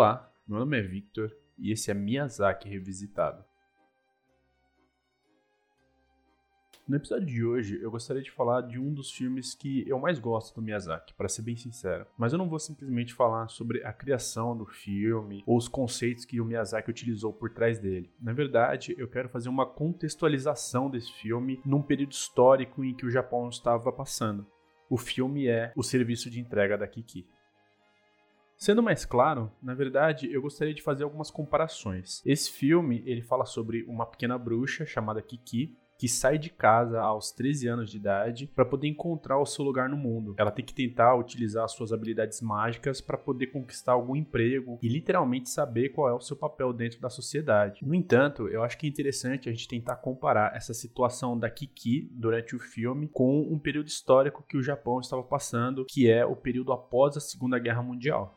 Olá, meu nome é Victor e esse é Miyazaki Revisitado. No episódio de hoje, eu gostaria de falar de um dos filmes que eu mais gosto do Miyazaki, para ser bem sincero. Mas eu não vou simplesmente falar sobre a criação do filme ou os conceitos que o Miyazaki utilizou por trás dele. Na verdade, eu quero fazer uma contextualização desse filme num período histórico em que o Japão estava passando. O filme é O Serviço de Entrega da Kiki. Sendo mais claro, na verdade, eu gostaria de fazer algumas comparações. Esse filme, ele fala sobre uma pequena bruxa chamada Kiki, que sai de casa aos 13 anos de idade para poder encontrar o seu lugar no mundo. Ela tem que tentar utilizar suas habilidades mágicas para poder conquistar algum emprego e literalmente saber qual é o seu papel dentro da sociedade. No entanto, eu acho que é interessante a gente tentar comparar essa situação da Kiki durante o filme com um período histórico que o Japão estava passando, que é o período após a Segunda Guerra Mundial.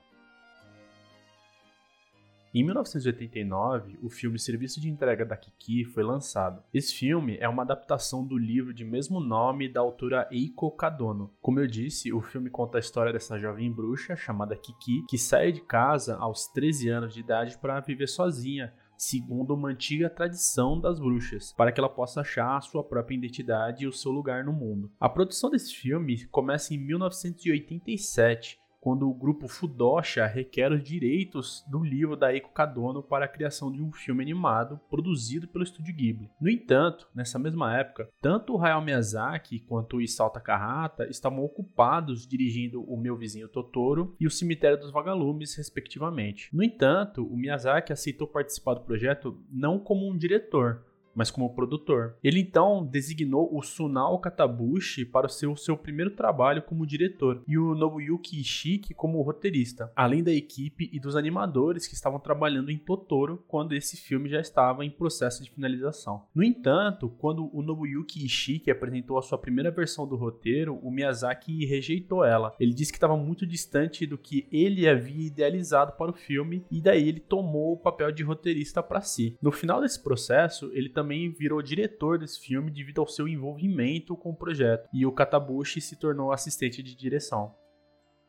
Em 1989, o filme Serviço de Entrega da Kiki foi lançado. Esse filme é uma adaptação do livro de mesmo nome da autora Eiko Kadono. Como eu disse, o filme conta a história dessa jovem bruxa chamada Kiki, que sai de casa aos 13 anos de idade para viver sozinha, segundo uma antiga tradição das bruxas, para que ela possa achar a sua própria identidade e o seu lugar no mundo. A produção desse filme começa em 1987 quando o grupo Fudosha requer os direitos do livro da Eiko Kadono para a criação de um filme animado produzido pelo estúdio Ghibli. No entanto, nessa mesma época, tanto o Hayao Miyazaki quanto o Isao Takahata estavam ocupados dirigindo O Meu Vizinho Totoro e O Cemitério dos Vagalumes, respectivamente. No entanto, o Miyazaki aceitou participar do projeto não como um diretor, mas como produtor. Ele então designou o Sunao Katabushi para ser o seu primeiro trabalho como diretor e o Nobuyuki Ishiki como roteirista, além da equipe e dos animadores que estavam trabalhando em Totoro quando esse filme já estava em processo de finalização. No entanto, quando o Nobuyuki Ishiki apresentou a sua primeira versão do roteiro, o Miyazaki rejeitou ela. Ele disse que estava muito distante do que ele havia idealizado para o filme e daí ele tomou o papel de roteirista para si. No final desse processo, ele também também virou diretor desse filme devido ao seu envolvimento com o projeto, e o Katabushi se tornou assistente de direção.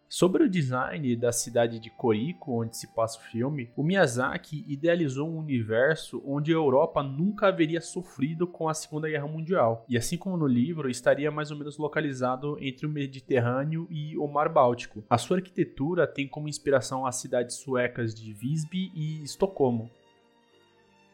Sobre o design da cidade de Koriko, onde se passa o filme, o Miyazaki idealizou um universo onde a Europa nunca haveria sofrido com a Segunda Guerra Mundial, e assim como no livro, estaria mais ou menos localizado entre o Mediterrâneo e o Mar Báltico. A sua arquitetura tem como inspiração as cidades suecas de Visby e Estocolmo,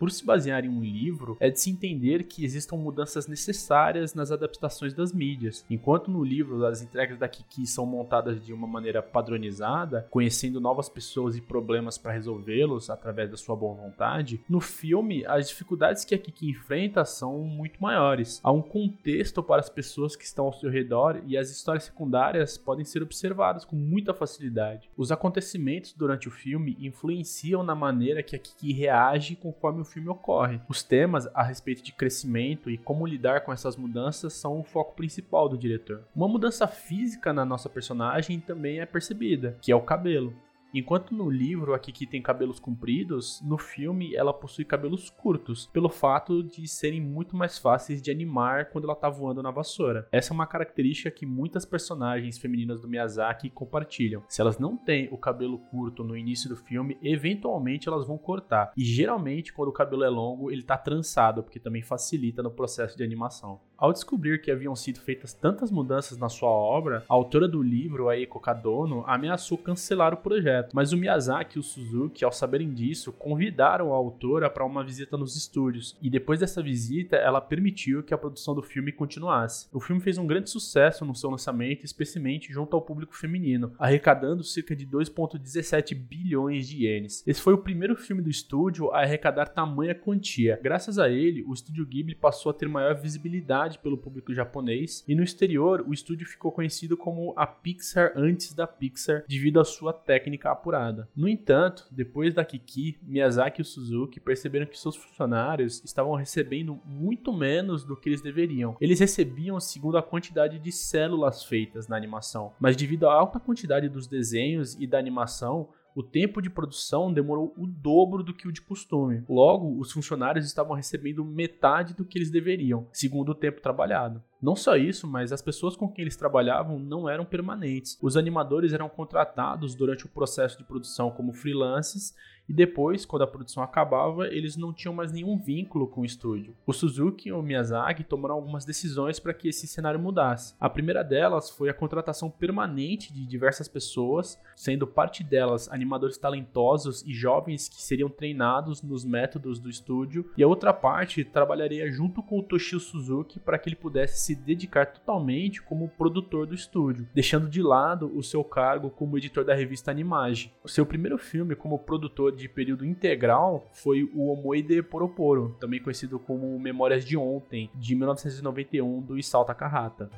por se basear em um livro, é de se entender que existam mudanças necessárias nas adaptações das mídias. Enquanto no livro as entregas da Kiki são montadas de uma maneira padronizada, conhecendo novas pessoas e problemas para resolvê-los através da sua boa vontade, no filme as dificuldades que a Kiki enfrenta são muito maiores. Há um contexto para as pessoas que estão ao seu redor e as histórias secundárias podem ser observadas com muita facilidade. Os acontecimentos durante o filme influenciam na maneira que a Kiki reage conforme o filme ocorre. Os temas a respeito de crescimento e como lidar com essas mudanças são o foco principal do diretor. Uma mudança física na nossa personagem também é percebida, que é o cabelo. Enquanto no livro a Kiki tem cabelos compridos, no filme ela possui cabelos curtos, pelo fato de serem muito mais fáceis de animar quando ela está voando na vassoura. Essa é uma característica que muitas personagens femininas do Miyazaki compartilham. Se elas não têm o cabelo curto no início do filme, eventualmente elas vão cortar. E geralmente, quando o cabelo é longo, ele está trançado, porque também facilita no processo de animação. Ao descobrir que haviam sido feitas tantas mudanças na sua obra, a autora do livro, a Eiko Kadono, ameaçou cancelar o projeto. Mas o Miyazaki e o Suzuki, ao saberem disso, convidaram a autora para uma visita nos estúdios. E depois dessa visita, ela permitiu que a produção do filme continuasse. O filme fez um grande sucesso no seu lançamento, especialmente junto ao público feminino, arrecadando cerca de 2,17 bilhões de ienes. Esse foi o primeiro filme do estúdio a arrecadar tamanha quantia. Graças a ele, o estúdio Ghibli passou a ter maior visibilidade pelo público japonês, e no exterior o estúdio ficou conhecido como a Pixar antes da Pixar devido à sua técnica apurada. No entanto, depois da Kiki, Miyazaki e Suzuki perceberam que seus funcionários estavam recebendo muito menos do que eles deveriam. Eles recebiam segundo a quantidade de células feitas na animação, mas devido à alta quantidade dos desenhos e da animação, O tempo de produção demorou o dobro do que o de costume. Logo, os funcionários estavam recebendo metade do que eles deveriam, segundo o tempo trabalhado. Não só isso, mas as pessoas com quem eles trabalhavam não eram permanentes. Os animadores eram contratados durante o processo de produção como freelances e depois, quando a produção acabava, eles não tinham mais nenhum vínculo com o estúdio. O Suzuki e o Miyazaki tomaram algumas decisões para que esse cenário mudasse. A primeira delas foi a contratação permanente de diversas pessoas, sendo parte delas animadores talentosos e jovens que seriam treinados nos métodos do estúdio, e a outra parte trabalharia junto com o Toshio Suzuki para que ele pudesse se dedicar totalmente como produtor do estúdio, deixando de lado o seu cargo como editor da revista Animage. O seu primeiro filme como produtor de período integral foi o Omoide Poroporo, também conhecido como Memórias de Ontem, de 1991, do Isao Takahata.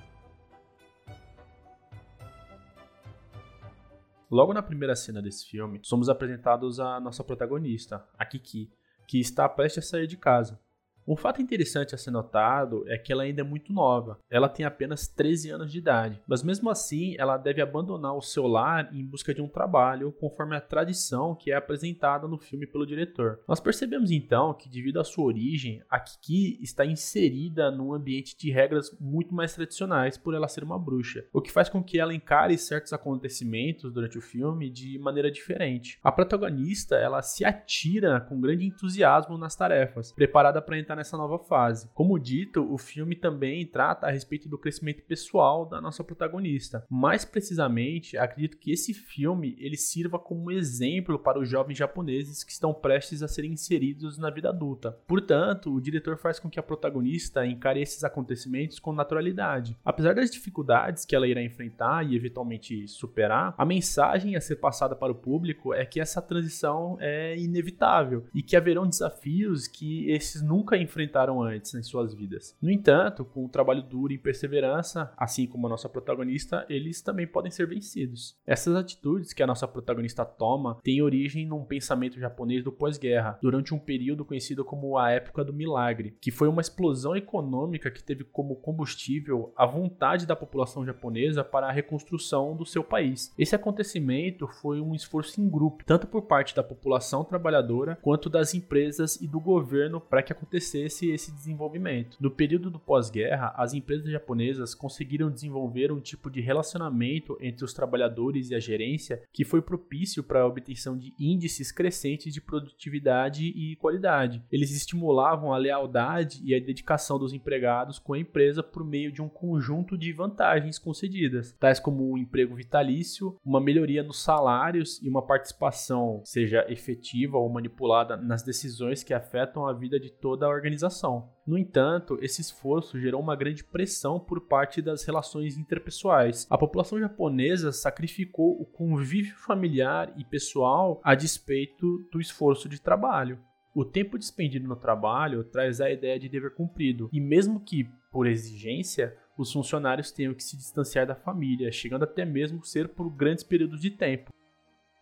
Logo na primeira cena desse filme, somos apresentados a nossa protagonista, a Kiki, que está prestes a sair de casa. Um fato interessante a ser notado é que ela ainda é muito nova. Ela tem apenas 13 anos de idade, mas mesmo assim ela deve abandonar o seu lar em busca de um trabalho, conforme a tradição que é apresentada no filme pelo diretor. Nós percebemos então que, devido à sua origem, a Kiki está inserida num ambiente de regras muito mais tradicionais por ela ser uma bruxa, o que faz com que ela encare certos acontecimentos durante o filme de maneira diferente. A protagonista ela se atira com grande entusiasmo nas tarefas, preparada para entrar está nessa nova fase. Como dito, o filme também trata a respeito do crescimento pessoal da nossa protagonista. Mais precisamente, acredito que esse filme ele sirva como exemplo para os jovens japoneses que estão prestes a serem inseridos na vida adulta. Portanto, o diretor faz com que a protagonista encare esses acontecimentos com naturalidade. Apesar das dificuldades que ela irá enfrentar e eventualmente superar, a mensagem a ser passada para o público é que essa transição é inevitável e que haverão desafios que esses nunca enfrentaram antes em suas vidas. No entanto, com o trabalho duro e perseverança, assim como a nossa protagonista, eles também podem ser vencidos. Essas atitudes que a nossa protagonista toma têm origem num pensamento japonês do pós-guerra, durante um período conhecido como a época do milagre, que foi uma explosão econômica que teve como combustível a vontade da população japonesa para a reconstrução do seu país. Esse acontecimento foi um esforço em grupo, tanto por parte da população trabalhadora quanto das empresas e do governo para que acontecesse acontecesse esse desenvolvimento. No período do pós-guerra, as empresas japonesas conseguiram desenvolver um tipo de relacionamento entre os trabalhadores e a gerência que foi propício para a obtenção de índices crescentes de produtividade e qualidade. Eles estimulavam a lealdade e a dedicação dos empregados com a empresa por meio de um conjunto de vantagens concedidas, tais como um emprego vitalício, uma melhoria nos salários e uma participação, seja efetiva ou manipulada, nas decisões que afetam a vida de toda a organização. No entanto, esse esforço gerou uma grande pressão por parte das relações interpessoais. A população japonesa sacrificou o convívio familiar e pessoal a despeito do esforço de trabalho. O tempo despendido no trabalho traz a ideia de dever cumprido, e mesmo que, por exigência, os funcionários tenham que se distanciar da família, chegando até mesmo ser por grandes períodos de tempo.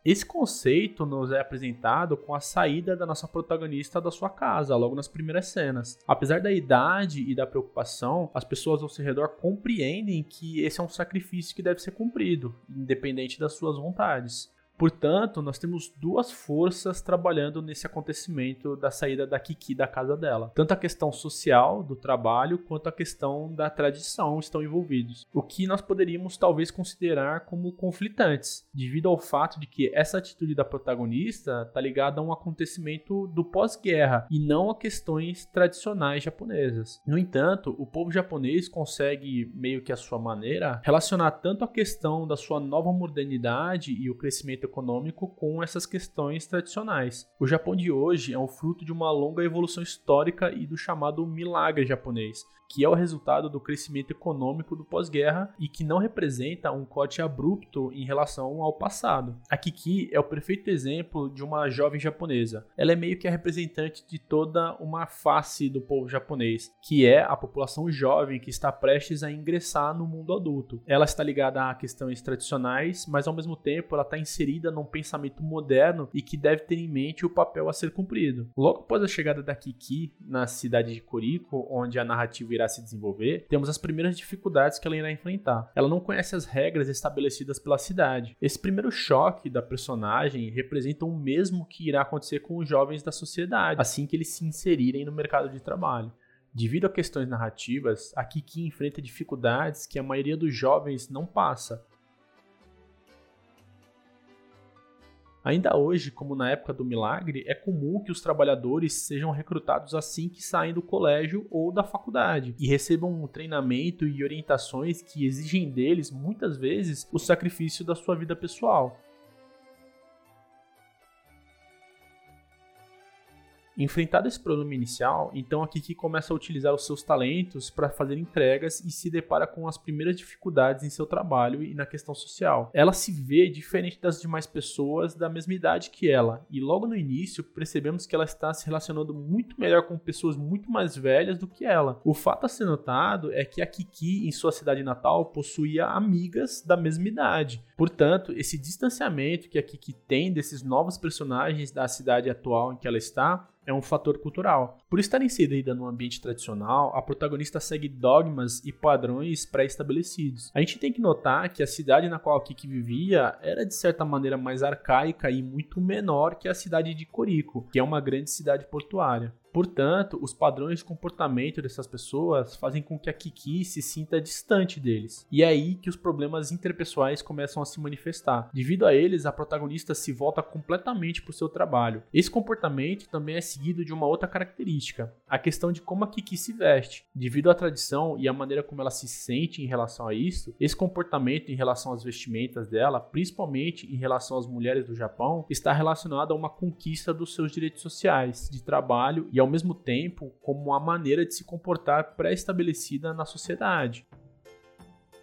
Esse conceito nos é apresentado com a saída da nossa protagonista da sua casa, logo nas primeiras cenas. Apesar da idade e da preocupação, as pessoas ao seu redor compreendem que esse é um sacrifício que deve ser cumprido, independente das suas vontades. Portanto, nós temos duas forças trabalhando nesse acontecimento da saída da Kiki da casa dela. Tanto a questão social do trabalho quanto a questão da tradição estão envolvidos. O que nós poderíamos talvez considerar como conflitantes, devido ao fato de que essa atitude da protagonista está ligada a um acontecimento do pós-guerra e não a questões tradicionais japonesas. No entanto, o povo japonês consegue, meio que a sua maneira, relacionar tanto a questão da sua nova modernidade e o crescimento econômico com essas questões tradicionais. O Japão de hoje é um fruto de uma longa evolução histórica e do chamado milagre japonês, que é o resultado do crescimento econômico do pós-guerra e que não representa um corte abrupto em relação ao passado. A Kiki é o perfeito exemplo de uma jovem japonesa. Ela é meio que a representante de toda uma face do povo japonês, que é a população jovem que está prestes a ingressar no mundo adulto. Ela está ligada a questões tradicionais, mas ao mesmo tempo ela está inserida inserida num pensamento moderno e que deve ter em mente o papel a ser cumprido. Logo após a chegada da Kiki na cidade de Corico, onde a narrativa irá se desenvolver, temos as primeiras dificuldades que ela irá enfrentar. Ela não conhece as regras estabelecidas pela cidade. Esse primeiro choque da personagem representa o mesmo que irá acontecer com os jovens da sociedade, assim que eles se inserirem no mercado de trabalho. Devido a questões narrativas, a Kiki enfrenta dificuldades que a maioria dos jovens não passa, Ainda hoje, como na época do milagre, é comum que os trabalhadores sejam recrutados assim que saem do colégio ou da faculdade e recebam um treinamento e orientações que exigem deles, muitas vezes, o sacrifício da sua vida pessoal. Enfrentado esse problema inicial, então a Kiki começa a utilizar os seus talentos para fazer entregas e se depara com as primeiras dificuldades em seu trabalho e na questão social. Ela se vê diferente das demais pessoas da mesma idade que ela, e logo no início percebemos que ela está se relacionando muito melhor com pessoas muito mais velhas do que ela. O fato a ser notado é que a Kiki, em sua cidade natal, possuía amigas da mesma idade. Portanto, esse distanciamento que a Kiki tem desses novos personagens da cidade atual em que ela está um fator cultural. Por estar inserida num ambiente tradicional, a protagonista segue dogmas e padrões pré-estabelecidos. A gente tem que notar que a cidade na qual Kiki vivia era de certa maneira mais arcaica e muito menor que a cidade de Corico, que é uma grande cidade portuária. Portanto, os padrões de comportamento dessas pessoas fazem com que a Kiki se sinta distante deles. E é aí que os problemas interpessoais começam a se manifestar. Devido a eles, a protagonista se volta completamente para o seu trabalho. Esse comportamento também é seguido de uma outra característica, a questão de como a Kiki se veste. Devido à tradição e à maneira como ela se sente em relação a isso, esse comportamento em relação às vestimentas dela, principalmente em relação às mulheres do Japão, está relacionado a uma conquista dos seus direitos sociais, de trabalho e ao mesmo tempo como uma maneira de se comportar pré-estabelecida na sociedade.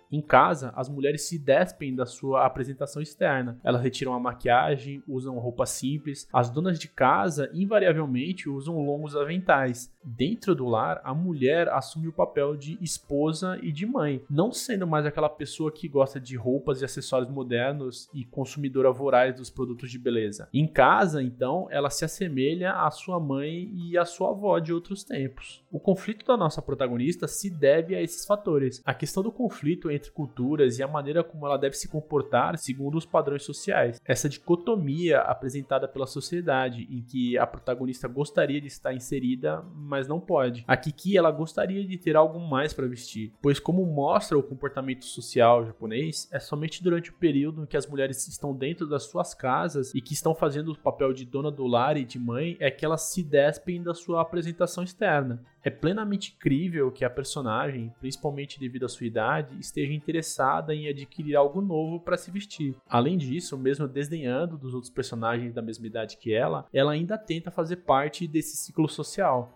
Em casa, as mulheres se despem da sua apresentação externa. Elas retiram a maquiagem, usam roupas simples. As donas de casa, invariavelmente, usam longos aventais. Dentro do lar, a mulher assume o papel de esposa e de mãe, não sendo mais aquela pessoa que gosta de roupas e acessórios modernos e consumidora voraz dos produtos de beleza. Em casa, então, ela se assemelha à sua mãe e à sua avó de outros tempos. O conflito da nossa protagonista se deve a esses fatores. A questão do conflito entre culturas e a maneira como ela deve se comportar segundo os padrões sociais. Essa dicotomia apresentada pela sociedade, em que a protagonista gostaria de estar inserida, mas não pode. A Kiki ela gostaria de ter algo mais para vestir, pois como mostra o comportamento social japonês, é somente durante o período em que as mulheres estão dentro das suas casas e que estão fazendo o papel de dona do lar e de mãe é que elas se despem da sua apresentação externa. É plenamente crível que a personagem, principalmente devido à sua idade, esteja interessada em adquirir algo novo para se vestir. Além disso, mesmo desdenhando dos outros personagens da mesma idade que ela, ela ainda tenta fazer parte desse ciclo social.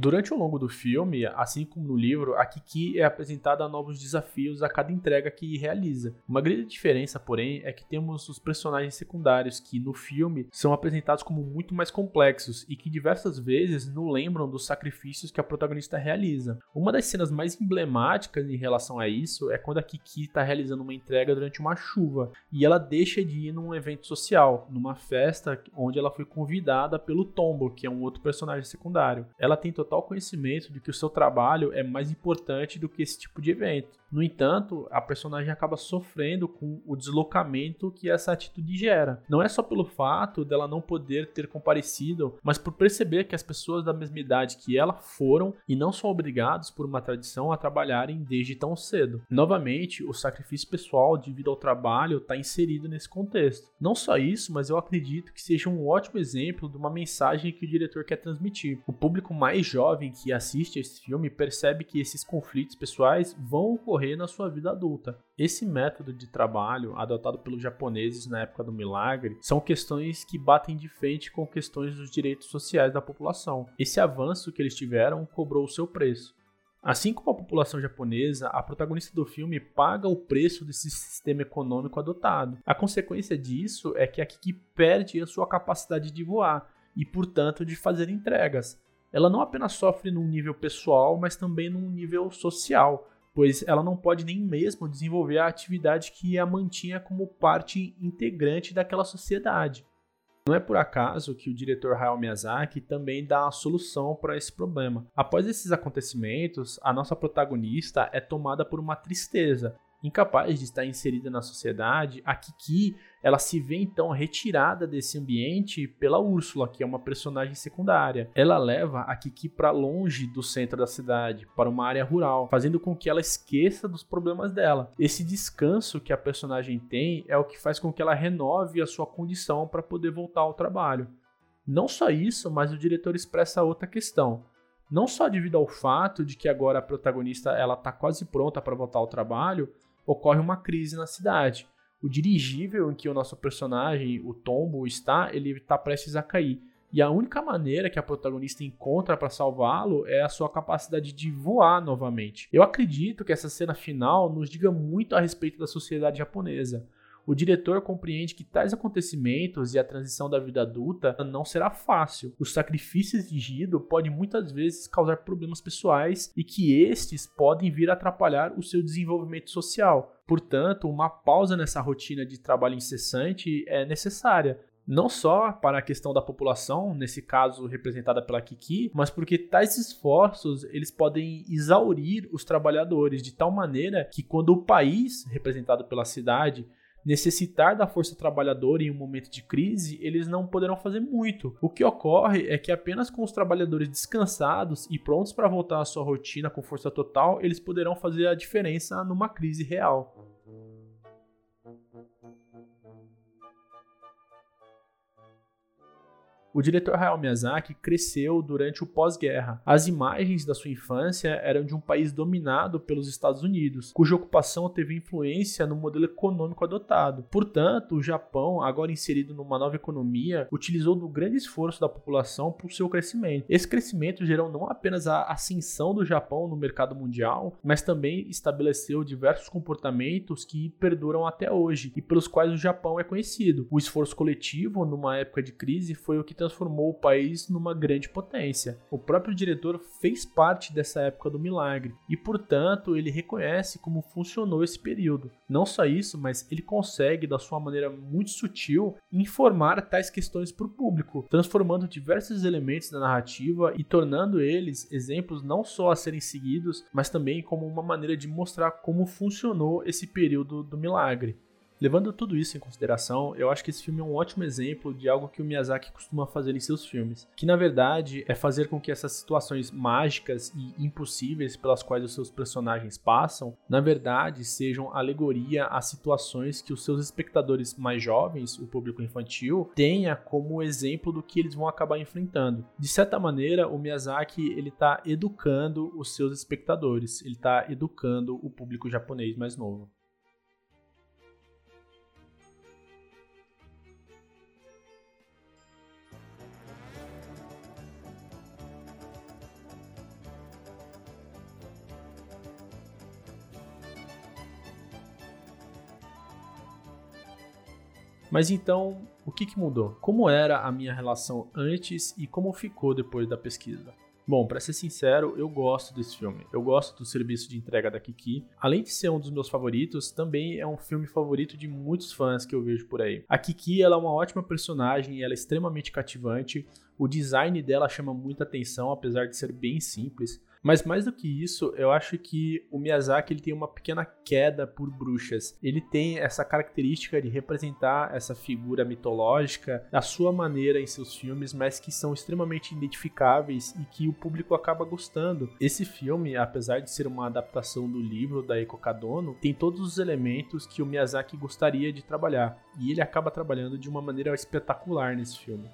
Durante o longo do filme, assim como no livro, a Kiki é apresentada a novos desafios a cada entrega que realiza. Uma grande diferença, porém, é que temos os personagens secundários que no filme são apresentados como muito mais complexos e que diversas vezes não lembram dos sacrifícios que a protagonista realiza. Uma das cenas mais emblemáticas em relação a isso é quando a Kiki está realizando uma entrega durante uma chuva e ela deixa de ir num evento social, numa festa onde ela foi convidada pelo Tombo, que é um outro personagem secundário. Ela tem total conhecimento de que o seu trabalho é mais importante do que esse tipo de evento. No entanto, a personagem acaba sofrendo com o deslocamento que essa atitude gera. Não é só pelo fato dela não poder ter comparecido, mas por perceber que as pessoas da mesma idade que ela foram e não são obrigados por uma tradição a trabalharem desde tão cedo. Novamente, o sacrifício pessoal devido ao trabalho está inserido nesse contexto. Não só isso, mas eu acredito que seja um ótimo exemplo de uma mensagem que o diretor quer transmitir. O público mais jovem que assiste esse filme percebe que esses conflitos pessoais vão ocorrer na sua vida adulta. Esse método de trabalho adotado pelos japoneses na época do milagre são questões que batem de frente com questões dos direitos sociais da população. Esse avanço que eles tiveram cobrou o seu preço. Assim como a população japonesa, a protagonista do filme paga o preço desse sistema econômico adotado. A consequência disso é que a Kiki perde a sua capacidade de voar e, portanto, de fazer entregas ela não apenas sofre num nível pessoal, mas também num nível social, pois ela não pode nem mesmo desenvolver a atividade que a mantinha como parte integrante daquela sociedade. Não é por acaso que o diretor Hayao Miyazaki também dá a solução para esse problema. Após esses acontecimentos, a nossa protagonista é tomada por uma tristeza, incapaz de estar inserida na sociedade, a Kiki ela se vê então retirada desse ambiente pela Úrsula, que é uma personagem secundária. Ela leva a Kiki para longe do centro da cidade, para uma área rural, fazendo com que ela esqueça dos problemas dela. Esse descanso que a personagem tem é o que faz com que ela renove a sua condição para poder voltar ao trabalho. Não só isso, mas o diretor expressa outra questão. Não só devido ao fato de que agora a protagonista ela está quase pronta para voltar ao trabalho, ocorre uma crise na cidade. O dirigível em que o nosso personagem, o Tombo, está, ele está prestes a cair. E a única maneira que a protagonista encontra para salvá-lo é a sua capacidade de voar novamente. Eu acredito que essa cena final nos diga muito a respeito da sociedade japonesa. O diretor compreende que tais acontecimentos e a transição da vida adulta não será fácil. O sacrifício exigido pode muitas vezes causar problemas pessoais e que estes podem vir a atrapalhar o seu desenvolvimento social. Portanto, uma pausa nessa rotina de trabalho incessante é necessária, não só para a questão da população, nesse caso representada pela Kiki, mas porque tais esforços eles podem exaurir os trabalhadores de tal maneira que quando o país, representado pela cidade, necessitar da força trabalhadora em um momento de crise, eles não poderão fazer muito. O que ocorre é que apenas com os trabalhadores descansados e prontos para voltar à sua rotina com força total, eles poderão fazer a diferença numa crise real. O diretor Hayao Miyazaki cresceu durante o pós-guerra. As imagens da sua infância eram de um país dominado pelos Estados Unidos, cuja ocupação teve influência no modelo econômico adotado. Portanto, o Japão, agora inserido numa nova economia, utilizou do grande esforço da população para o seu crescimento. Esse crescimento gerou não apenas a ascensão do Japão no mercado mundial, mas também estabeleceu diversos comportamentos que perduram até hoje e pelos quais o Japão é conhecido. O esforço coletivo numa época de crise foi o que o país numa grande potência. O próprio diretor fez parte dessa época do milagre e, portanto, ele reconhece como funcionou esse período. Não só isso, mas ele consegue, da sua maneira muito sutil, informar tais questões para o público, transformando diversos elementos da narrativa e tornando eles exemplos não só a serem seguidos, mas também como uma maneira de mostrar como funcionou esse período do milagre. Levando tudo isso em consideração, eu acho que esse filme é um ótimo exemplo de algo que o Miyazaki costuma fazer em seus filmes, que na verdade é fazer com que essas situações mágicas e impossíveis pelas quais os seus personagens passam, na verdade sejam alegoria às situações que os seus espectadores mais jovens, o público infantil, tenha como exemplo do que eles vão acabar enfrentando. De certa maneira, o Miyazaki ele está educando os seus espectadores, ele está educando o público japonês mais novo. Mas então, o que, que mudou? Como era a minha relação antes e como ficou depois da pesquisa? Bom, para ser sincero, eu gosto desse filme. Eu gosto do serviço de entrega da Kiki. Além de ser um dos meus favoritos, também é um filme favorito de muitos fãs que eu vejo por aí. A Kiki, ela é uma ótima personagem, ela é extremamente cativante. O design dela chama muita atenção, apesar de ser bem simples. Mas mais do que isso, eu acho que o Miyazaki ele tem uma pequena queda por bruxas. Ele tem essa característica de representar essa figura mitológica da sua maneira em seus filmes, mas que são extremamente identificáveis e que o público acaba gostando. Esse filme, apesar de ser uma adaptação do livro da Eiko Kadono, tem todos os elementos que o Miyazaki gostaria de trabalhar, e ele acaba trabalhando de uma maneira espetacular nesse filme.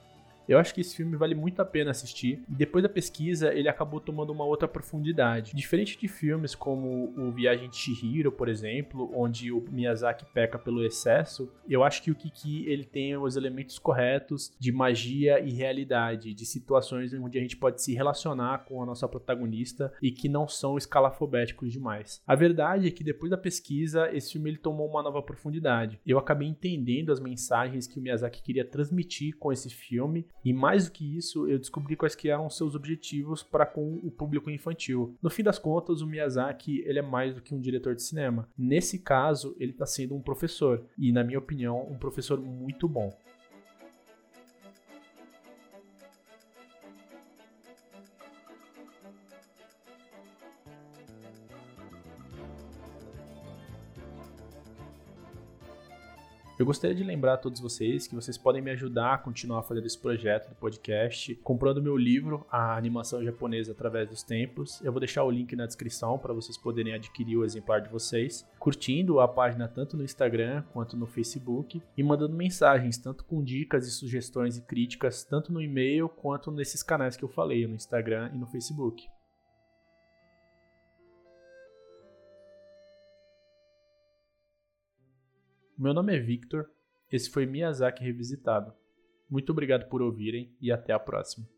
Eu acho que esse filme vale muito a pena assistir. E depois da pesquisa, ele acabou tomando uma outra profundidade. Diferente de filmes como o Viagem de Chihiro, por exemplo, onde o Miyazaki peca pelo excesso, eu acho que o Kiki ele tem os elementos corretos de magia e realidade, de situações onde a gente pode se relacionar com a nossa protagonista e que não são escalafobéticos demais. A verdade é que depois da pesquisa, esse filme ele tomou uma nova profundidade. Eu acabei entendendo as mensagens que o Miyazaki queria transmitir com esse filme E mais do que isso, eu descobri quais que eram seus objetivos para com o público infantil. No fim das contas, o Miyazaki ele é mais do que um diretor de cinema. Nesse caso, ele está sendo um professor e, na minha opinião, um professor muito bom. Eu gostaria de lembrar a todos vocês que vocês podem me ajudar a continuar fazendo esse projeto do podcast comprando meu livro, A Animação Japonesa através dos Tempos. Eu vou deixar o link na descrição para vocês poderem adquirir o exemplar de vocês, curtindo a página tanto no Instagram quanto no Facebook e mandando mensagens, tanto com dicas e sugestões e críticas, tanto no e-mail quanto nesses canais que eu falei, no Instagram e no Facebook. Meu nome é Victor, esse foi Miyazaki Revisitado. Muito obrigado por ouvirem e até a próxima.